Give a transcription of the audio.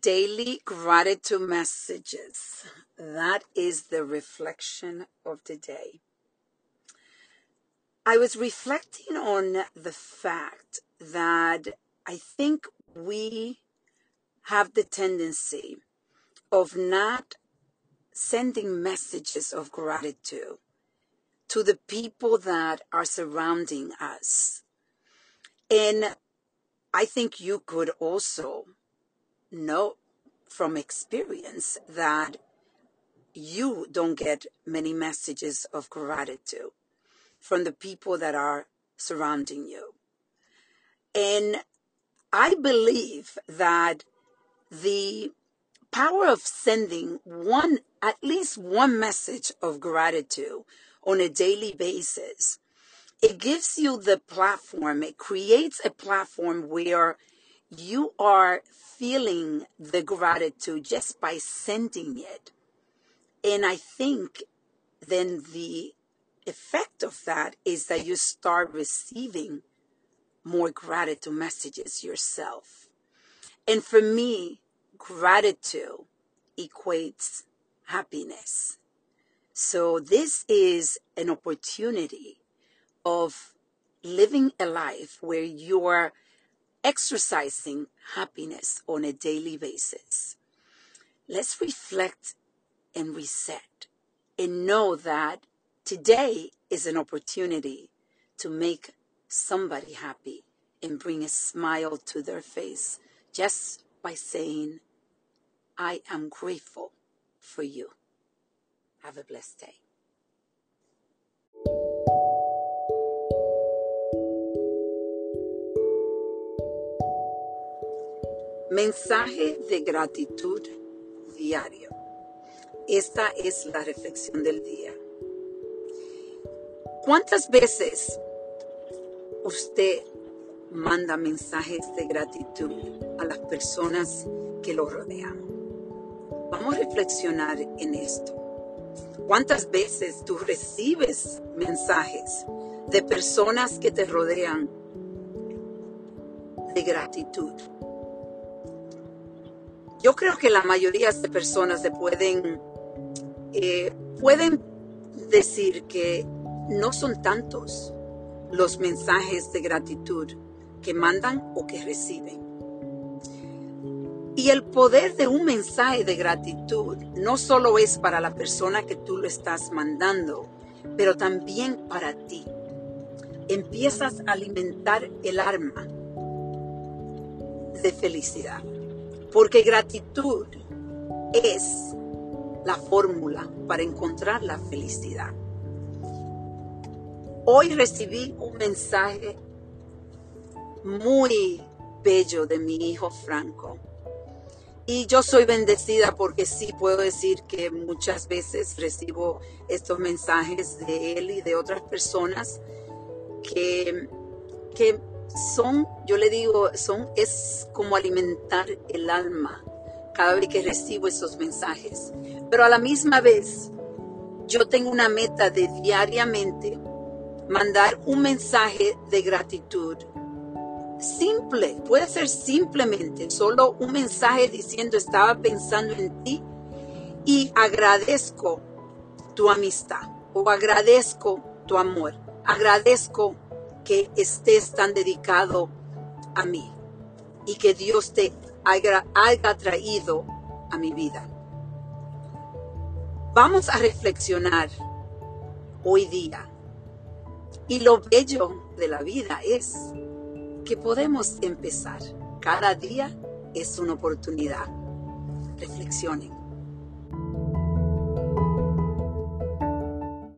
Daily gratitude messages. That is the reflection of the day. I was reflecting on the fact that I think we have the tendency of not sending messages of gratitude to the people that are surrounding us. And I think you could also know from experience that you don't get many messages of gratitude from the people that are surrounding you. And I believe that the power of sending one, at least one message of gratitude on a daily basis, it gives you the platform, it creates a platform where you are feeling the gratitude just by sending it. And I think then the effect of that is that you start receiving more gratitude messages yourself. And for me, gratitude equates happiness. So this is an opportunity of living a life where you are exercising happiness on a daily basis. Let's reflect and reset and know that today is an opportunity to make somebody happy and bring a smile to their face just by saying, I am grateful for you. Have a blessed day. Mensaje de gratitud diario. Esta es la reflexión del día. ¿Cuántas veces usted manda mensajes de gratitud a las personas que lo rodean? Vamos a reflexionar en esto. ¿Cuántas veces tú recibes mensajes de personas que te rodean de gratitud? Yo creo que la mayoría de personas pueden, eh, pueden decir que no son tantos los mensajes de gratitud que mandan o que reciben. Y el poder de un mensaje de gratitud no solo es para la persona que tú lo estás mandando, pero también para ti. Empiezas a alimentar el alma de felicidad. Porque gratitud es la fórmula para encontrar la felicidad. Hoy recibí un mensaje muy bello de mi hijo Franco. Y yo soy bendecida porque sí puedo decir que muchas veces recibo estos mensajes de él y de otras personas que, que son, yo le digo, son, es como alimentar el alma cada vez que recibo esos mensajes. Pero a la misma vez, yo tengo una meta de diariamente mandar un mensaje de gratitud. Simple, puede ser simplemente solo un mensaje diciendo estaba pensando en ti y agradezco tu amistad o agradezco tu amor, agradezco que estés tan dedicado a mí y que Dios te haya, traído a mi vida. Vamos a reflexionar hoy día. Y lo bello de la vida es que podemos empezar. Cada día es una oportunidad. Reflexionen.